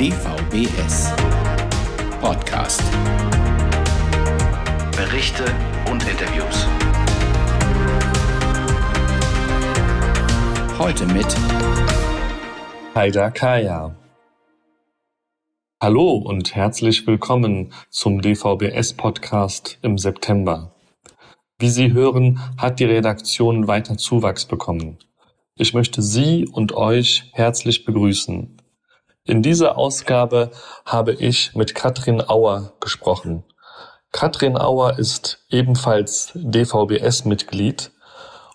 DVBS Podcast. Berichte und Interviews. Heute mit Haida Kaya. Hallo und herzlich willkommen zum DVBS-Podcast im September. Wie Sie hören, hat die Redaktion weiter Zuwachs bekommen. Ich möchte Sie und euch herzlich begrüßen. In dieser Ausgabe habe ich mit Katrin Auer gesprochen. Katrin Auer ist ebenfalls DVBS-Mitglied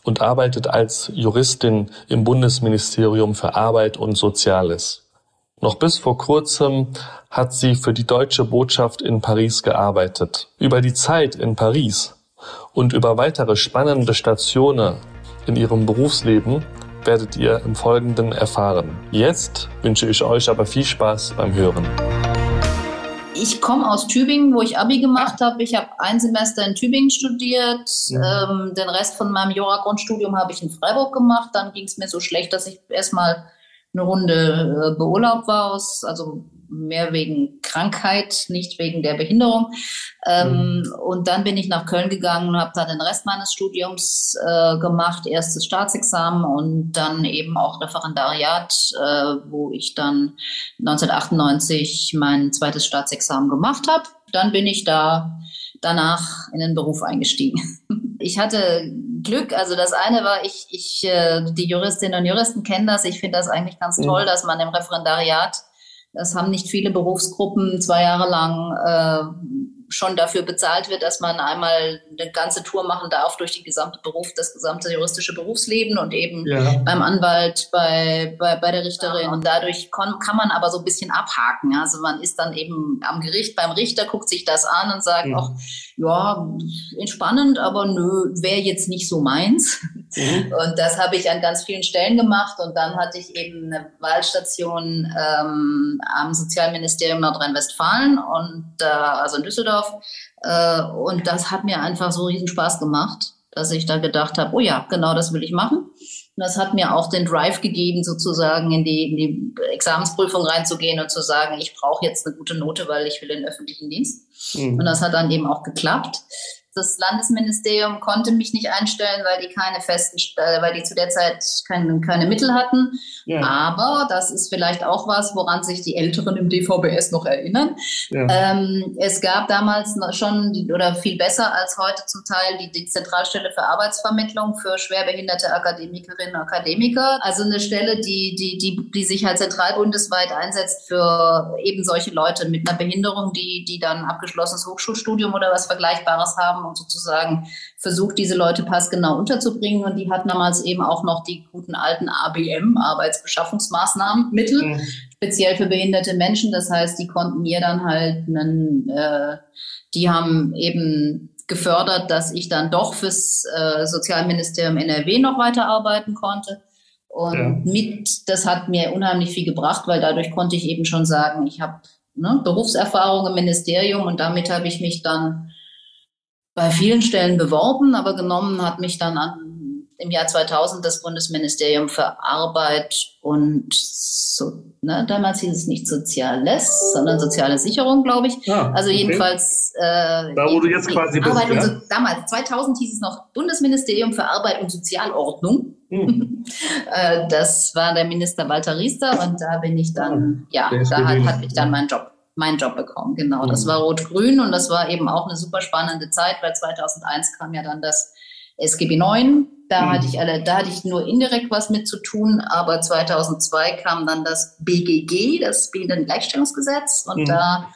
und arbeitet als Juristin im Bundesministerium für Arbeit und Soziales. Noch bis vor kurzem hat sie für die deutsche Botschaft in Paris gearbeitet. Über die Zeit in Paris und über weitere spannende Stationen in ihrem Berufsleben werdet ihr im Folgenden erfahren. Jetzt wünsche ich euch aber viel Spaß beim Hören. Ich komme aus Tübingen, wo ich Abi gemacht habe. Ich habe ein Semester in Tübingen studiert. Ja. Ähm, den Rest von meinem Jura-Grundstudium habe ich in Freiburg gemacht. Dann ging es mir so schlecht, dass ich erstmal eine Runde äh, beurlaubt war, aus, also mehr wegen Krankheit, nicht wegen der Behinderung. Ähm, mhm. Und dann bin ich nach Köln gegangen und habe da den Rest meines Studiums äh, gemacht, erstes Staatsexamen und dann eben auch Referendariat, äh, wo ich dann 1998 mein zweites Staatsexamen gemacht habe. Dann bin ich da danach in den Beruf eingestiegen. Ich hatte Glück, also das eine war, ich, ich äh, die Juristinnen und Juristen kennen das. Ich finde das eigentlich ganz toll, mhm. dass man im Referendariat das haben nicht viele Berufsgruppen zwei Jahre lang äh, schon dafür bezahlt wird, dass man einmal eine ganze Tour machen darf durch die gesamte Beruf, das gesamte juristische Berufsleben und eben ja. beim Anwalt, bei, bei, bei der Richterin. Und dadurch kann, kann man aber so ein bisschen abhaken. Also man ist dann eben am Gericht beim Richter, guckt sich das an und sagt, mhm. auch, ja, entspannend, aber nö, wäre jetzt nicht so meins. Mhm. Und das habe ich an ganz vielen Stellen gemacht. Und dann hatte ich eben eine Wahlstation ähm, am Sozialministerium Nordrhein-Westfalen und äh, also in Düsseldorf Düsseldorf. Äh, und das hat mir einfach so riesen Spaß gemacht, dass ich da gedacht habe, oh ja, genau das will ich machen. Und das hat mir auch den Drive gegeben, sozusagen in die, in die Examensprüfung reinzugehen und zu sagen, ich brauche jetzt eine gute Note, weil ich will den öffentlichen Dienst. Mhm. Und das hat dann eben auch geklappt. Das Landesministerium konnte mich nicht einstellen, weil die keine festen, äh, weil die zu der Zeit keine, keine Mittel hatten. Ja. Aber das ist vielleicht auch was, woran sich die Älteren im DVBS noch erinnern. Ja. Ähm, es gab damals schon, oder viel besser als heute zum Teil, die, die Zentralstelle für Arbeitsvermittlung für schwerbehinderte Akademikerinnen und Akademiker. Also eine Stelle, die, die, die, die sich halt zentral bundesweit einsetzt für eben solche Leute mit einer Behinderung, die, die dann abgeschlossenes Hochschulstudium oder was Vergleichbares haben und sozusagen versucht, diese Leute passgenau unterzubringen. Und die hatten damals eben auch noch die guten alten ABM, Arbeitsbeschaffungsmaßnahmen, Mittel, mhm. speziell für behinderte Menschen. Das heißt, die konnten mir dann halt einen, äh, die haben eben gefördert, dass ich dann doch fürs äh, Sozialministerium NRW noch weiterarbeiten konnte. Und ja. mit, das hat mir unheimlich viel gebracht, weil dadurch konnte ich eben schon sagen, ich habe ne, Berufserfahrung im Ministerium und damit habe ich mich dann bei vielen Stellen beworben, aber genommen hat mich dann an, im Jahr 2000 das Bundesministerium für Arbeit und so, ne, damals hieß es nicht Soziales, sondern soziale Sicherung, glaube ich. Ah, also okay. jedenfalls. Äh, da wo du jetzt quasi bist. Arbeit ja? so, damals, 2000 hieß es noch Bundesministerium für Arbeit und Sozialordnung. Hm. Äh, das war der Minister Walter Riester und da bin ich dann, ah, ja, da hat, hat mich dann mein Job meinen Job bekommen. Genau, das mhm. war Rot-Grün und das war eben auch eine super spannende Zeit, weil 2001 kam ja dann das SGB 9. Da mhm. hatte ich alle, da hatte ich nur indirekt was mit zu tun, aber 2002 kam dann das BGG, das Behindertengleichstellungsgesetz und mhm. da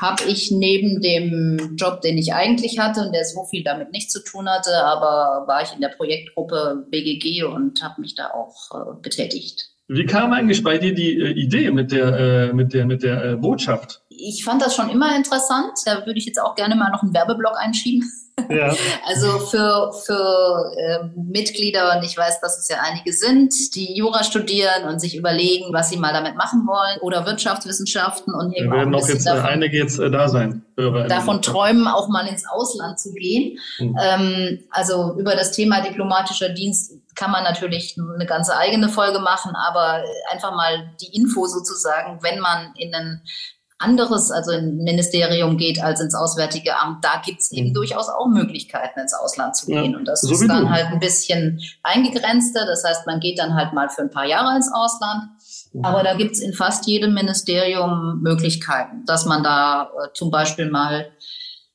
habe ich neben dem Job, den ich eigentlich hatte und der so viel damit nichts zu tun hatte, aber war ich in der Projektgruppe BGG und habe mich da auch äh, betätigt. Wie kam eigentlich bei dir die äh, Idee mit der, äh, mit der, mit der äh, Botschaft? Ich fand das schon immer interessant. Da würde ich jetzt auch gerne mal noch einen Werbeblock einschieben. Ja. Also für, für äh, Mitglieder, und ich weiß, dass es ja einige sind, die Jura studieren und sich überlegen, was sie mal damit machen wollen, oder Wirtschaftswissenschaften und eben ja, werden auch, jetzt äh, davon, einige jetzt äh, da sein. Hörer davon träumen, auch mal ins Ausland zu gehen. Mhm. Ähm, also über das Thema diplomatischer Dienst kann man natürlich eine ganze eigene Folge machen, aber einfach mal die Info sozusagen, wenn man in ein anderes, also in ein Ministerium geht als ins Auswärtige Amt, da gibt es eben mhm. durchaus auch Möglichkeiten, ins Ausland zu gehen. Ja, und das so ist dann du. halt ein bisschen eingegrenzter. Das heißt, man geht dann halt mal für ein paar Jahre ins Ausland. Mhm. Aber da gibt es in fast jedem Ministerium Möglichkeiten, dass man da äh, zum Beispiel mal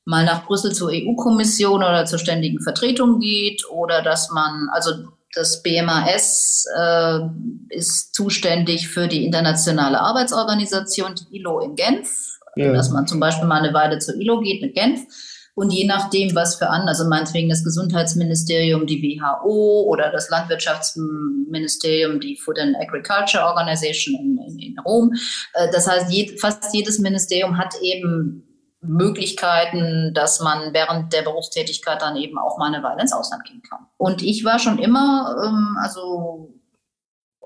mal nach Brüssel zur EU-Kommission oder zur ständigen Vertretung geht oder dass man, also das BMAS äh, ist zuständig für die internationale Arbeitsorganisation, die ILO in Genf, ja. dass man zum Beispiel mal eine Weile zur ILO geht mit Genf. Und je nachdem, was für an, also meinetwegen das Gesundheitsministerium, die WHO oder das Landwirtschaftsministerium, die Food and Agriculture Organization in, in, in Rom. Äh, das heißt, je, fast jedes Ministerium hat eben Möglichkeiten, dass man während der Berufstätigkeit dann eben auch mal eine Weile ins Ausland gehen kann. Und ich war schon immer, ähm, also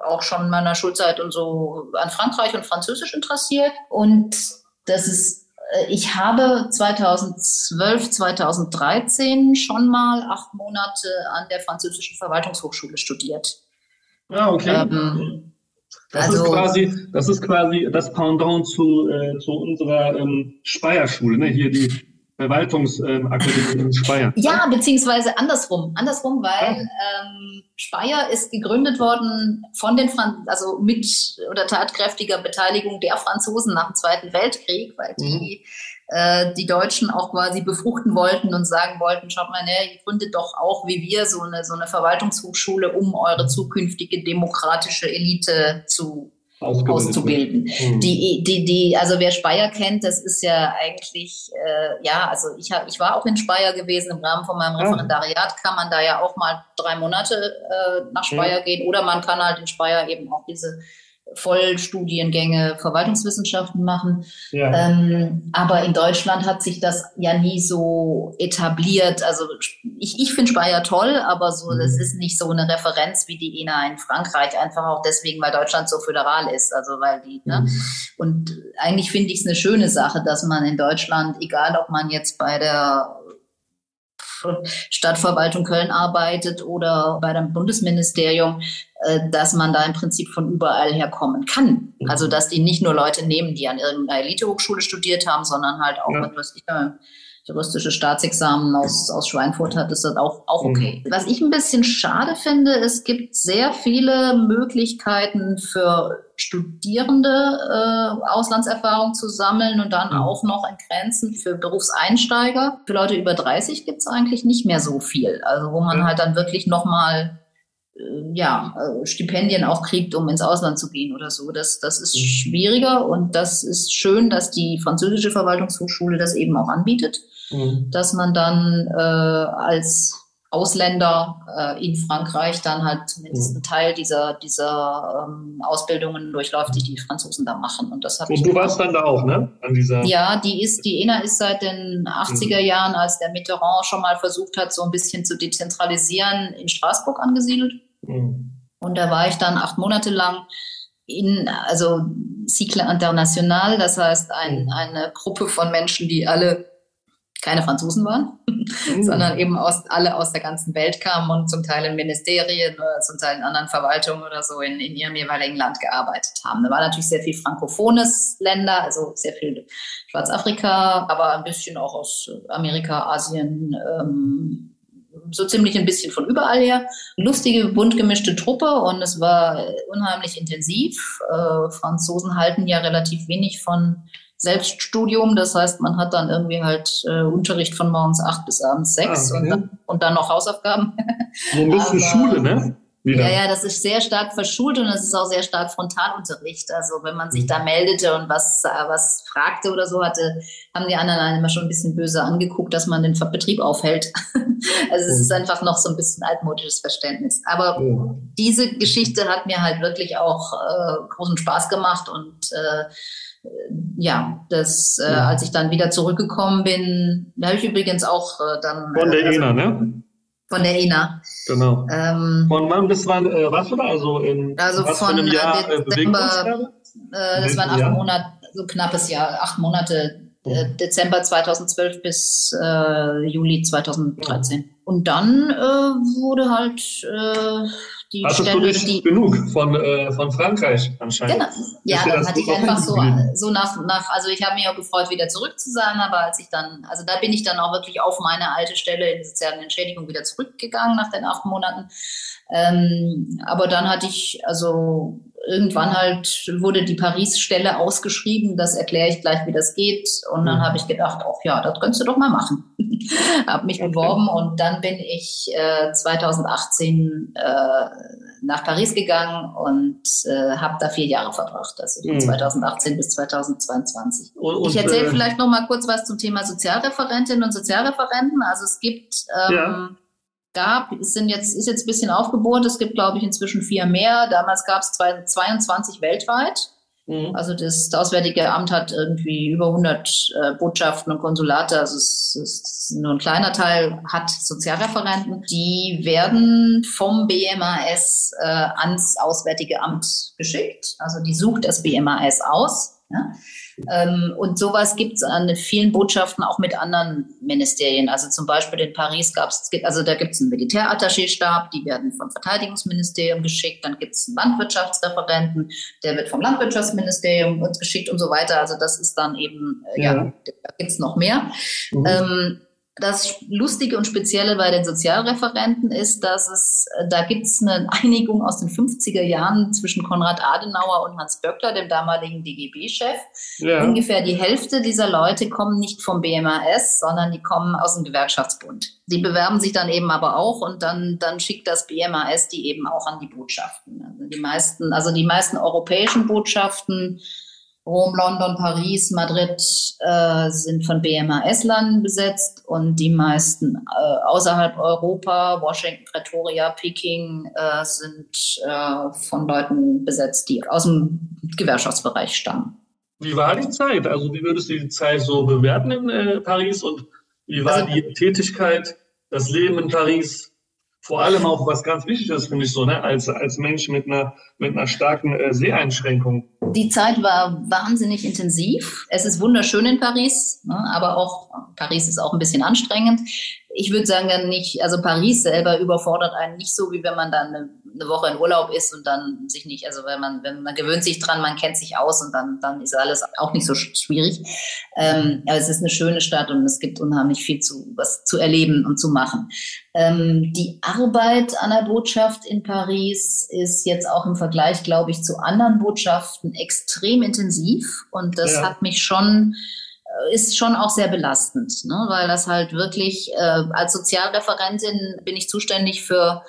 auch schon in meiner Schulzeit und so an Frankreich und Französisch interessiert. Und das ist, äh, ich habe 2012, 2013 schon mal acht Monate an der Französischen Verwaltungshochschule studiert. Ah, okay. Ähm, das also, ist quasi, das ist quasi das Pendant zu, äh, zu unserer ähm, Speyer-Schule, ne? Hier die Verwaltungsakademie in Speyer. Ja, beziehungsweise andersrum. Andersrum, weil ähm, Speyer ist gegründet worden von den Franz also mit oder tatkräftiger Beteiligung der Franzosen nach dem Zweiten Weltkrieg, weil die mhm die Deutschen auch quasi befruchten wollten und sagen wollten, schaut mal, ne, ihr gründet doch auch wie wir so eine, so eine Verwaltungshochschule, um eure zukünftige demokratische Elite zu auszubilden. Mhm. Die, die, die, also wer Speyer kennt, das ist ja eigentlich, äh, ja, also ich, hab, ich war auch in Speyer gewesen, im Rahmen von meinem Referendariat kann man da ja auch mal drei Monate äh, nach Speyer mhm. gehen oder man kann halt in Speyer eben auch diese Vollstudiengänge Verwaltungswissenschaften machen. Ja. Ähm, aber in Deutschland hat sich das ja nie so etabliert. Also ich, ich finde Speyer toll, aber so, mhm. das ist nicht so eine Referenz wie die ENA in Frankreich, einfach auch deswegen, weil Deutschland so föderal ist. Also weil die, ne? mhm. ne? Und eigentlich finde ich es eine schöne Sache, dass man in Deutschland, egal ob man jetzt bei der Stadtverwaltung Köln arbeitet oder bei dem Bundesministerium, äh, dass man da im Prinzip von überall herkommen kann. Mhm. Also dass die nicht nur Leute nehmen, die an irgendeiner Elitehochschule studiert haben, sondern halt auch, ja. was ich äh, juristische Staatsexamen aus, aus Schweinfurt hat, ist das auch, auch okay. Mhm. Was ich ein bisschen schade finde, es gibt sehr viele Möglichkeiten für Studierende äh, Auslandserfahrung zu sammeln und dann mhm. auch noch in Grenzen für Berufseinsteiger. Für Leute über 30 gibt es eigentlich nicht mehr so viel. Also wo man halt dann wirklich nochmal äh, ja, äh, Stipendien auch kriegt, um ins Ausland zu gehen oder so. Das, das ist mhm. schwieriger und das ist schön, dass die französische Verwaltungshochschule das eben auch anbietet, mhm. dass man dann äh, als Ausländer äh, in Frankreich dann halt zumindest mhm. einen Teil dieser, dieser ähm, Ausbildungen durchläuft, die die Franzosen da machen. Und das Und du warst dann da auch, ne? An dieser ja, die ist, die ENA ist seit den 80er mhm. Jahren, als der Mitterrand schon mal versucht hat, so ein bisschen zu dezentralisieren, in Straßburg angesiedelt. Mhm. Und da war ich dann acht Monate lang in, also Cycle International, das heißt ein, mhm. eine Gruppe von Menschen, die alle keine Franzosen waren, mhm. sondern eben aus, alle aus der ganzen Welt kamen und zum Teil in Ministerien oder zum Teil in anderen Verwaltungen oder so in, in ihrem jeweiligen Land gearbeitet haben. Da war natürlich sehr viel frankophones Länder, also sehr viel Schwarzafrika, aber ein bisschen auch aus Amerika, Asien, ähm, so ziemlich ein bisschen von überall her. Lustige, bunt gemischte Truppe und es war unheimlich intensiv. Äh, Franzosen halten ja relativ wenig von Selbststudium. Das heißt, man hat dann irgendwie halt äh, Unterricht von morgens acht bis abends sechs ah, okay. und, dann, und dann noch Hausaufgaben. So ein bisschen Schule, ne? Wieder. Ja, ja, das ist sehr stark verschult und es ist auch sehr stark Frontalunterricht. Also wenn man sich da meldete und was, was fragte oder so hatte, haben die anderen einen immer schon ein bisschen böse angeguckt, dass man den Betrieb aufhält. also es ist mhm. einfach noch so ein bisschen altmodisches Verständnis. Aber ja. diese Geschichte hat mir halt wirklich auch äh, großen Spaß gemacht und äh, ja, das, äh, als ich dann wieder zurückgekommen bin, da habe ich übrigens auch äh, dann. Von der also, ENA, ne? Von der ENA. Genau. Ähm, von wann bis wann äh, warst du da? Also, in, also was von einem Jahr äh, Dezember, äh, das waren acht Monate, so knappes Jahr, acht Monate, äh, Dezember 2012 bis äh, Juli 2013. und dann äh, wurde halt äh, die Hattest Stelle, du nicht die, genug von, äh, von Frankreich anscheinend? Genau. Ja, dann hatte ich einfach so, so nach, nach, also ich habe mich auch gefreut, wieder zurück zu sein, aber als ich dann, also da bin ich dann auch wirklich auf meine alte Stelle in sozialen Entschädigung wieder zurückgegangen nach den acht Monaten. Ähm, aber dann hatte ich, also irgendwann halt wurde die Paris-Stelle ausgeschrieben, das erkläre ich gleich, wie das geht. Und dann Mhm. habe ich gedacht, ach ja, das könntest du doch mal machen. habe mich Okay. beworben und dann bin ich äh, 2018 äh, nach Paris gegangen und äh, habe da vier Jahre verbracht, also von Mhm. 2018 bis 2022. Und, und, ich erzähle äh, vielleicht noch mal kurz was zum Thema Sozialreferentinnen und Sozialreferenten. Also es gibt, ähm, Ja. Gab, es sind jetzt, ist jetzt ein bisschen aufgebohrt. Es gibt, glaube ich, inzwischen vier mehr. Damals gab es 22 weltweit. Mhm. Also das, das Auswärtige Amt hat irgendwie über 100 äh, Botschaften und Konsulate. Also es ist nur ein kleiner Teil hat Sozialreferenten. Die werden vom BMAS äh, ans Auswärtige Amt geschickt. Also die sucht das BMAS aus. Ja? Ähm, und sowas gibt es an vielen Botschaften auch mit anderen Ministerien. Also zum Beispiel in Paris gab es, also da gibt es einen Militärattaché-Stab, die werden vom Verteidigungsministerium geschickt. Dann gibt es einen Landwirtschaftsreferenten, der wird vom Landwirtschaftsministerium uns geschickt und so weiter. Also das ist dann eben, äh, ja, Ja. da gibt es noch mehr. Mhm. Ähm, das Lustige und Spezielle bei den Sozialreferenten ist, dass es, da gibt es eine Einigung aus den 50er Jahren zwischen Konrad Adenauer und Hans Böckler, dem damaligen DGB-Chef. ja. Ungefähr die Hälfte dieser Leute kommen nicht vom BMAS, sondern die kommen aus dem Gewerkschaftsbund. Die bewerben sich dann eben aber auch und dann, dann schickt das BMAS die eben auch an die Botschaften. Also die meisten, also die meisten europäischen Botschaften, Rom, London, Paris, Madrid äh, sind von BMAS-Landen besetzt und die meisten äh, außerhalb Europa, Washington, Pretoria, Peking, äh, sind äh, von Leuten besetzt, die aus dem Gewerkschaftsbereich stammen. Wie war die Zeit? Also wie würdest du die Zeit so bewerten in äh, Paris und wie war Also- die Tätigkeit, das Leben in Paris? Vor allem auch was ganz wichtig ist, finde ich so, ne? als, als Mensch mit einer, mit einer starken äh, Seheinschränkung. Die Zeit war wahnsinnig intensiv. Es ist wunderschön in Paris, ne, aber auch Paris ist auch ein bisschen anstrengend. Ich würde sagen, dann nicht, also Paris selber überfordert einen nicht so, wie wenn man dann eine, eine Woche in Urlaub ist und dann sich nicht, also wenn man, wenn man gewöhnt sich dran, man kennt sich aus und dann, dann ist alles auch nicht so sch- schwierig. Ähm, aber es ist eine schöne Stadt und es gibt unheimlich viel zu, was zu erleben und zu machen. Ähm, die Arbeit an der Botschaft in Paris ist jetzt auch im Vergleich, glaube ich, zu anderen Botschaften extrem intensiv und das Ja. hat mich schon ist schon auch sehr belastend, ne? weil das halt wirklich äh, als Sozialreferentin bin ich zuständig für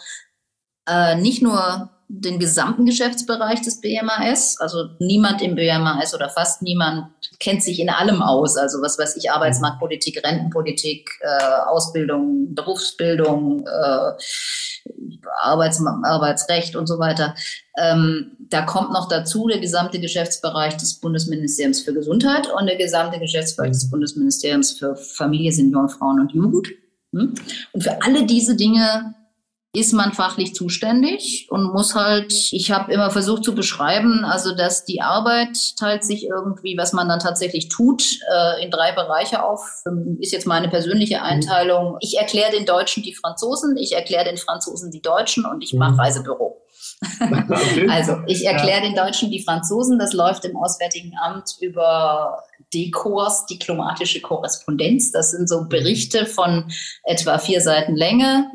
äh, nicht nur den gesamten Geschäftsbereich des BMAS. Also niemand im BMAS oder fast niemand kennt sich in allem aus. Also was weiß ich, Arbeitsmarktpolitik, Rentenpolitik, äh, Ausbildung, Berufsbildung, äh, Arbeits Arbeitsrecht und so weiter. Ähm, da kommt noch dazu der gesamte Geschäftsbereich des Bundesministeriums für Gesundheit und der gesamte Geschäftsbereich des Bundesministeriums für Familie, Senioren, Frauen und Jugend. Hm? Und für alle diese Dinge ist man fachlich zuständig und muss halt, ich habe immer versucht zu beschreiben, also dass die Arbeit teilt sich irgendwie, was man dann tatsächlich tut, äh, in drei Bereiche auf. Ist jetzt meine persönliche Einteilung. Ich erkläre den Deutschen die Franzosen, ich erkläre den Franzosen die Deutschen und ich mache Mhm. Reisebüro. Also ich erkläre den Deutschen die Franzosen, das läuft im Auswärtigen Amt über DECORS, diplomatische Korrespondenz. Das sind so Berichte von etwa vier Seiten Länge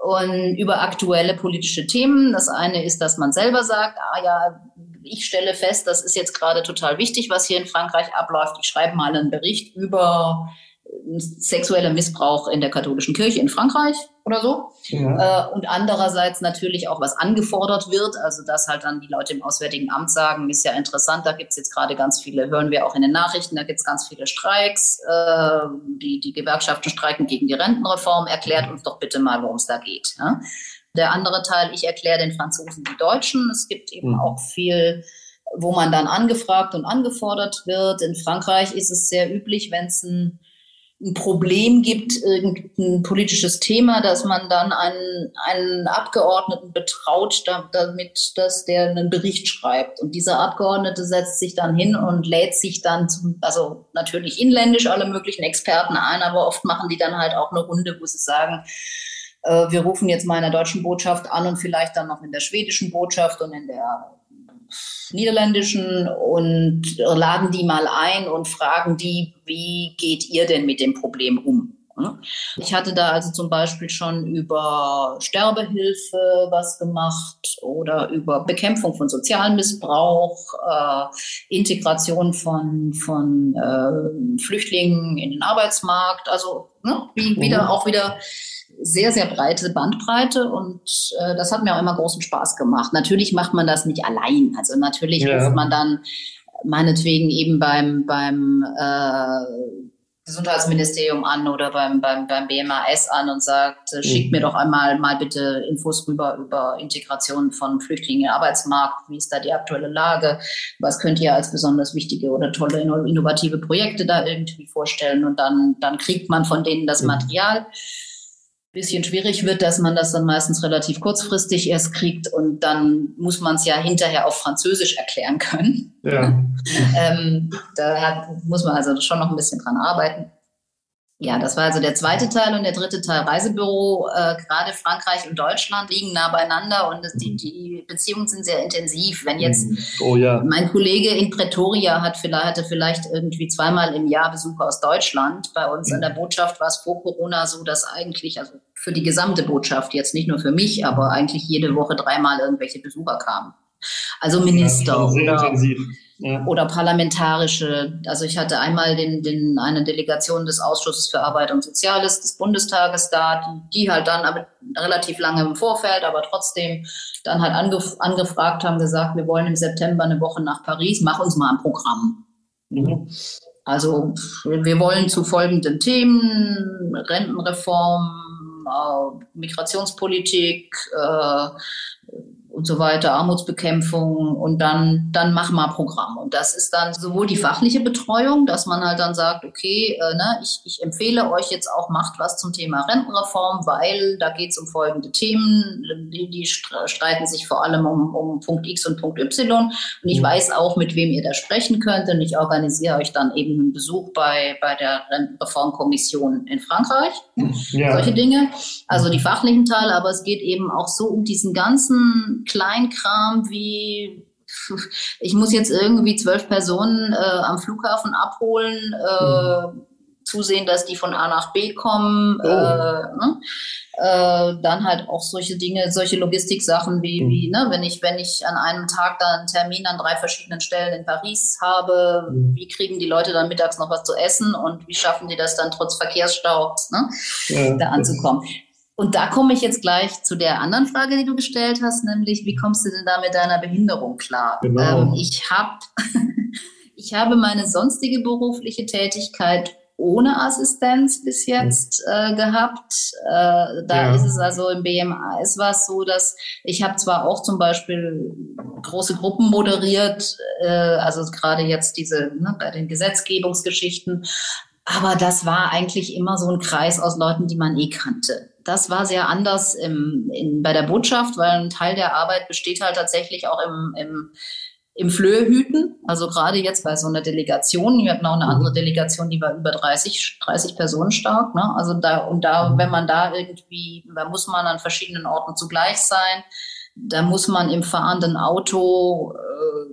und über aktuelle politische Themen. Das eine ist, dass man selber sagt, ah ja, ich stelle fest, das ist jetzt gerade total wichtig, was hier in Frankreich abläuft. Ich schreibe mal einen Bericht über sexueller Missbrauch in der katholischen Kirche in Frankreich oder so. ja. Äh, und andererseits natürlich auch, was angefordert wird, also dass halt dann die Leute im Auswärtigen Amt sagen, ist ja interessant, da gibt es jetzt gerade ganz viele, hören wir auch in den Nachrichten, da gibt es ganz viele Streiks, äh, die, die Gewerkschaften streiken gegen die Rentenreform, erklärt uns doch bitte mal, worum es da geht. Ja? Der andere Teil, ich erkläre den Franzosen die Deutschen, es gibt eben Mhm. auch viel wo man dann angefragt und angefordert wird. In Frankreich ist es sehr üblich, wenn es ein ein Problem gibt, irgendein politisches Thema, dass man dann einen, einen Abgeordneten betraut, da, damit, dass der einen Bericht schreibt. Und dieser Abgeordnete setzt sich dann hin und lädt sich dann, zum, also natürlich inländisch alle möglichen Experten ein, aber oft machen die dann halt auch eine Runde, wo sie sagen, äh, wir rufen jetzt mal in der deutschen Botschaft an und vielleicht dann noch in der schwedischen Botschaft und in der niederländischen und laden die mal ein und fragen die, wie geht ihr denn mit dem Problem um? Ich hatte da also zum Beispiel schon über Sterbehilfe was gemacht oder über Bekämpfung von Sozialmissbrauch, äh, Integration von, von äh, Flüchtlingen in den Arbeitsmarkt, also ne, wie, wieder mhm. auch wieder sehr, sehr breite Bandbreite und äh, das hat mir auch immer großen Spaß gemacht. Natürlich macht man das nicht allein. Also natürlich ja. ruft man dann meinetwegen eben beim, beim äh, Gesundheitsministerium an oder beim, beim, beim BMAS an und sagt, äh, schickt mhm. mir doch einmal mal bitte Infos rüber über Integration von Flüchtlingen im Arbeitsmarkt. Wie ist da die aktuelle Lage? Was könnt ihr als besonders wichtige oder tolle innovative Projekte da irgendwie vorstellen? Und dann, dann kriegt man von denen das mhm. Bisschen schwierig wird, dass man das dann meistens relativ kurzfristig erst kriegt und dann muss man es ja hinterher auf Französisch erklären können. Ja. ähm, da muss man also schon noch ein bisschen dran arbeiten. Ja, das war also der zweite Teil und der dritte Teil Reisebüro. Äh, gerade Frankreich und Deutschland liegen nah beieinander und das, die, die Beziehungen sind sehr intensiv. Wenn jetzt mhm. oh, ja. mein Kollege in Pretoria hat vielleicht, hatte vielleicht irgendwie zweimal im Jahr Besucher aus Deutschland. Bei uns mhm. in der Botschaft war es vor Corona so, dass eigentlich, also für die gesamte Botschaft, jetzt nicht nur für mich, aber eigentlich jede Woche dreimal irgendwelche Besucher kamen. Also Minister ja, oder, ja. oder parlamentarische. Also ich hatte einmal den, den, eine Delegation des Ausschusses für Arbeit und Soziales des Bundestages da, die, die halt dann aber relativ lange im Vorfeld, aber trotzdem dann halt angef angefragt haben, gesagt, wir wollen im September eine Woche nach Paris, mach uns mal ein Programm. Mhm. Also wir wollen zu folgenden Themen, Rentenreform, äh, Migrationspolitik, äh, und so weiter, Armutsbekämpfung und dann, dann mach mal Programm. Und das ist dann sowohl die fachliche Betreuung, dass man halt dann sagt, okay, äh, ne, ich, ich empfehle euch jetzt auch, macht was zum Thema Rentenreform, weil da geht es um folgende Themen, die, die streiten sich vor allem um, um Punkt X und Punkt Y. Und ich mhm. weiß auch, mit wem ihr da sprechen könnt. Und ich organisiere euch dann eben einen Besuch bei, bei der Rentenreformkommission in Frankreich. Ja. Solche Dinge. Also die fachlichen Teile, aber es geht eben auch so um diesen ganzen Kleinkram wie ich muss jetzt irgendwie zwölf Personen äh, am Flughafen abholen, äh, mhm. zusehen, dass die von A nach B kommen, oh. äh, ne? äh, dann halt auch solche Dinge, solche Logistiksachen wie, mhm. wie ne, wenn ich, wenn ich an einem Tag dann einen Termin an drei verschiedenen Stellen in Paris habe, mhm. wie kriegen die Leute dann mittags noch was zu essen und wie schaffen die das dann trotz Verkehrsstaus ne, ja, da anzukommen? Und da komme ich jetzt gleich zu der anderen Frage, die du gestellt hast, nämlich wie kommst du denn da mit deiner Behinderung klar? Genau. Ähm, ich, hab, ich habe meine sonstige berufliche Tätigkeit ohne Assistenz bis jetzt äh, gehabt. Äh, da ja. ist es also im BMA ist war es so, dass ich habe zwar auch zum Beispiel große Gruppen moderiert, äh, also gerade jetzt diese ne, bei den Gesetzgebungsgeschichten, aber das war eigentlich immer so ein Kreis aus Leuten, die man eh kannte das war sehr anders im, in, bei der Botschaft, weil ein Teil der Arbeit besteht halt tatsächlich auch im, im, im Flöhehüten. Also gerade jetzt bei so einer Delegation, wir hatten auch eine andere mhm. Delegation, die war über 30, 30 Personen stark. Ne? Also da, und da, mhm. wenn man da irgendwie, da muss man an verschiedenen Orten zugleich sein. Da muss man im fahrenden Auto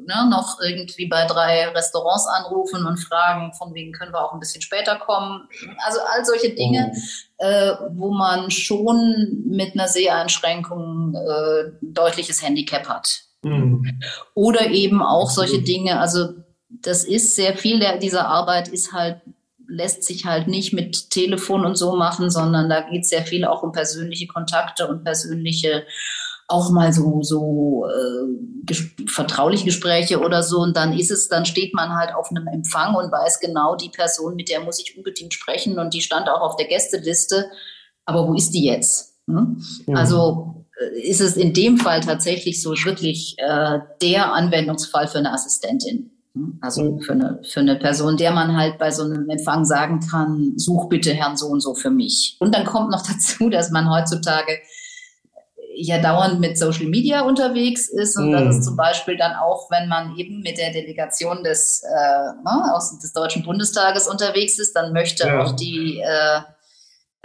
ne, noch irgendwie bei drei Restaurants anrufen und fragen, von wegen können wir auch ein bisschen später kommen. Also all solche Dinge, oh. äh, wo man schon mit einer Seheinschränkung äh, deutliches Handicap hat. Mhm. Oder eben auch solche Dinge, also das ist sehr viel der, dieser Arbeit ist halt lässt sich halt nicht mit Telefon und so machen, sondern da geht es sehr viel auch um persönliche Kontakte und persönliche auch mal so, so äh, ges vertrauliche Gespräche oder so. Und dann ist es, dann steht man halt auf einem Empfang und weiß genau, die Person, mit der muss ich unbedingt sprechen und die stand auch auf der Gästeliste. Aber wo ist die jetzt? Hm? Ja. Also äh, ist es in dem Fall tatsächlich so wirklich äh, der Anwendungsfall für eine Assistentin. Hm? Also für eine, für eine Person, der man halt bei so einem Empfang sagen kann, such bitte Herrn so und so für mich. Und dann kommt noch dazu, dass man heutzutage ja dauernd mit Social Media unterwegs ist und mm. das ist zum Beispiel dann auch, wenn man eben mit der Delegation des, äh, ne, aus, des Deutschen Bundestages unterwegs ist, dann möchte ja. auch die, äh,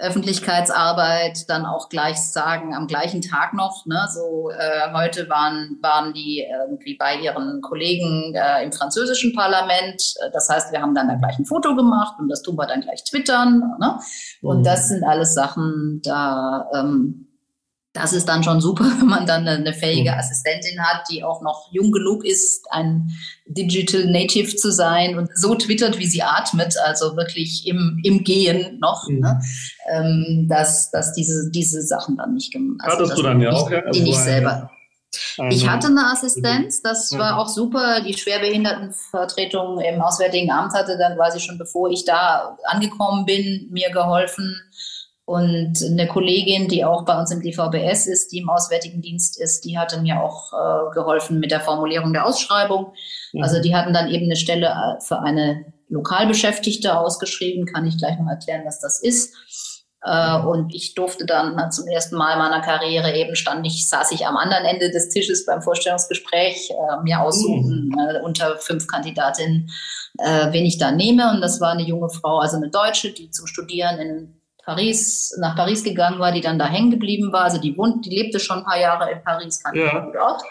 Öffentlichkeitsarbeit dann auch gleich sagen, am gleichen Tag noch. Ne? So äh, heute waren, waren die irgendwie bei ihren Kollegen äh, im französischen Parlament. Das heißt, wir haben dann da gleich ein Foto gemacht und das tun wir dann gleich twittern. Ne? Und mhm. das sind alles Sachen, da ähm, das ist dann schon super, wenn man dann eine fähige mhm. Assistentin hat, die auch noch jung genug ist, ein Digital Native zu sein und so twittert, wie sie atmet, also wirklich im, im Gehen noch, mhm. ne? ähm, dass, dass diese, diese Sachen dann nicht gemacht also Hattest du dann ja auch, ja? Also die nicht selber. Ich hatte eine Assistenz, das ja. war auch super. Die Schwerbehindertenvertretung im Auswärtigen Amt hatte dann quasi schon bevor ich da angekommen bin, mir geholfen, und eine Kollegin, die auch bei uns im DVBS ist, die im Auswärtigen Dienst ist, die hatte mir auch äh, geholfen mit der Formulierung der Ausschreibung. Mhm. Also die hatten dann eben eine Stelle äh, für eine Lokalbeschäftigte ausgeschrieben. Kann ich gleich noch erklären, was das ist. Äh, und ich durfte dann zum ersten Mal meiner Karriere eben stand ich, saß ich am anderen Ende des Tisches beim Vorstellungsgespräch, äh, mir aussuchen mhm. äh, unter fünf Kandidatinnen, äh, wen ich da nehme. Und das war eine junge Frau, also eine Deutsche, die zum Studieren in Paris, nach Paris gegangen war, die dann da hängen geblieben war. Also die wohnt, die lebte schon ein paar Jahre in Paris, kannte ja. gut aus.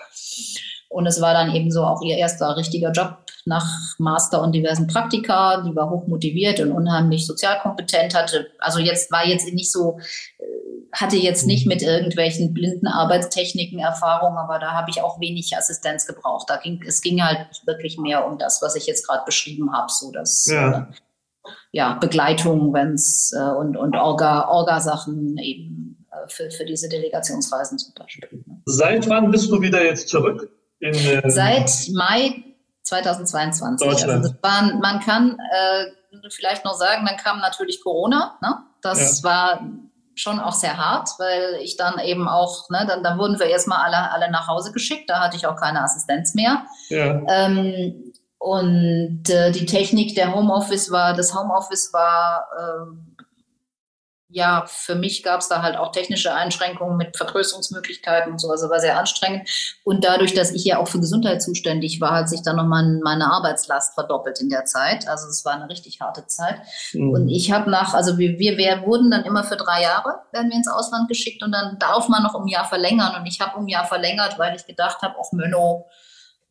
Und es war dann eben so auch ihr erster richtiger Job nach Master und diversen Praktika. Die war hoch motiviert und unheimlich sozialkompetent, hatte, also jetzt war jetzt nicht so, äh, hatte jetzt nicht mit irgendwelchen blinden Arbeitstechniken Erfahrung, aber da habe ich auch wenig Assistenz gebraucht. Da ging, es ging halt wirklich mehr um das, was ich jetzt gerade beschrieben habe, so dass ja. Ja, Begleitung wenn's, äh, und, und Orga, Orga-Sachen eben äh, für, für diese Delegationsreisen zum Beispiel. Seit wann bist du wieder jetzt zurück? In, äh, Seit Mai 2022. Deutschland. Also war, man kann äh, vielleicht noch sagen, dann kam natürlich Corona. Ne? Das ja. war schon auch sehr hart, weil ich dann eben auch, ne, dann, dann wurden wir erstmal alle, alle nach Hause geschickt, da hatte ich auch keine Assistenz mehr. Ja. Ähm, und äh, die Technik der Homeoffice war, das Homeoffice war, äh, ja, für mich gab es da halt auch technische Einschränkungen mit Vergrößerungsmöglichkeiten und so, also war sehr anstrengend. Und dadurch, dass ich ja auch für Gesundheit zuständig war, hat sich dann nochmal meine Arbeitslast verdoppelt in der Zeit. Also es war eine richtig harte Zeit. Mhm. Und ich habe nach, also wir, wir, wir wurden dann immer für drei Jahre, werden wir ins Ausland geschickt und dann darf man noch um ein Jahr verlängern. Und ich habe um ein Jahr verlängert, weil ich gedacht habe, auch Mönno,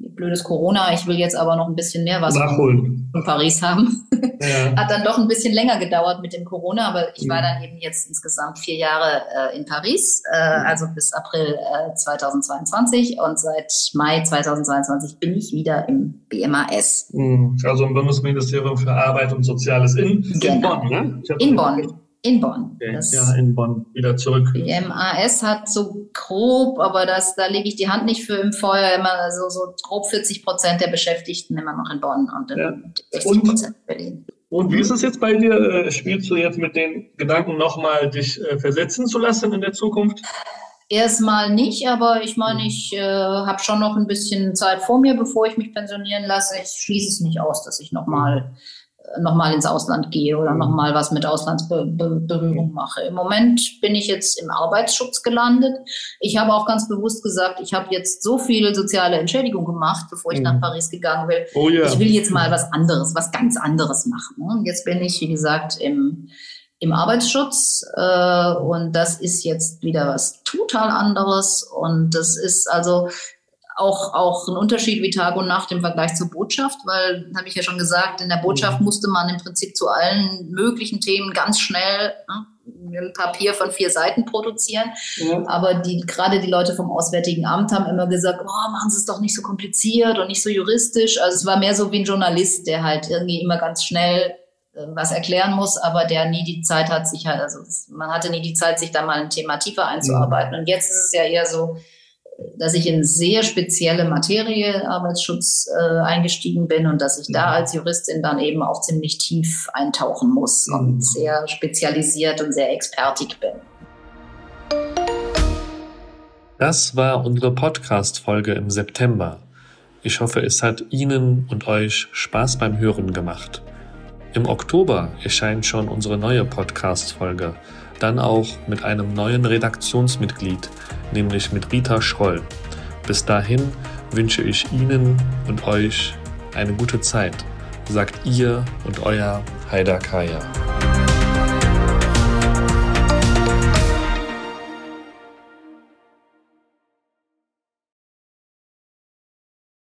blödes Corona, ich will jetzt aber noch ein bisschen mehr was Nachholen. von Paris haben. Ja. Hat dann doch ein bisschen länger gedauert mit dem Corona, aber ich war dann eben jetzt insgesamt vier Jahre äh, in Paris, äh, also bis April äh, 2022 und seit Mai 2022 bin ich wieder im BMAS. Mhm. Also im Bundesministerium für Arbeit und Soziales in, genau. in Bonn, ne? In Bonn. In Bonn. Okay. ja, in Bonn. Wieder zurück. Die MAS hat so grob, aber das, da lege ich die Hand nicht für im Feuer, immer so, so grob 40 Prozent der Beschäftigten immer noch in Bonn und ja. 60 Prozent in Berlin. Und wie ist es jetzt bei dir? Äh, spielst du jetzt mit den Gedanken nochmal, dich äh, versetzen zu lassen in der Zukunft? Erstmal nicht, aber ich meine, ich äh, habe schon noch ein bisschen Zeit vor mir, bevor ich mich pensionieren lasse. Ich schließe es nicht aus, dass ich nochmal nochmal ins Ausland gehe oder mhm. nochmal was mit Auslandsberührung mache. Im Moment bin ich jetzt im Arbeitsschutz gelandet. Ich habe auch ganz bewusst gesagt, ich habe jetzt so viel soziale Entschädigung gemacht, bevor ich nach mhm. Paris gegangen will. Oh ja. Ich will jetzt mal was anderes, was ganz anderes machen. Und jetzt bin ich, wie gesagt, im, im Arbeitsschutz äh, und das ist jetzt wieder was total anderes und das ist also auch, auch ein Unterschied wie Tag und Nacht im Vergleich zur Botschaft, weil, habe ich ja schon gesagt, in der Botschaft mhm. musste man im Prinzip zu allen möglichen Themen ganz schnell ne, ein Papier von vier Seiten produzieren. Ja. Aber die, gerade die Leute vom Auswärtigen Amt haben immer gesagt, oh, machen Sie es doch nicht so kompliziert und nicht so juristisch. Also es war mehr so wie ein Journalist, der halt irgendwie immer ganz schnell äh, was erklären muss, aber der nie die Zeit hat, sich halt, also man hatte nie die Zeit, sich da mal ein Thema tiefer einzuarbeiten. Und jetzt ist es ja eher so, dass ich in sehr spezielle Materie Arbeitsschutz äh, eingestiegen bin und dass ich da mhm. als Juristin dann eben auch ziemlich tief eintauchen muss mhm. und sehr spezialisiert und sehr expertig bin. Das war unsere Podcast-Folge im September. Ich hoffe, es hat Ihnen und euch Spaß beim Hören gemacht. Im Oktober erscheint schon unsere neue Podcast-Folge dann auch mit einem neuen Redaktionsmitglied, nämlich mit Rita Schroll. Bis dahin wünsche ich Ihnen und euch eine gute Zeit, sagt ihr und euer Haider Kaya.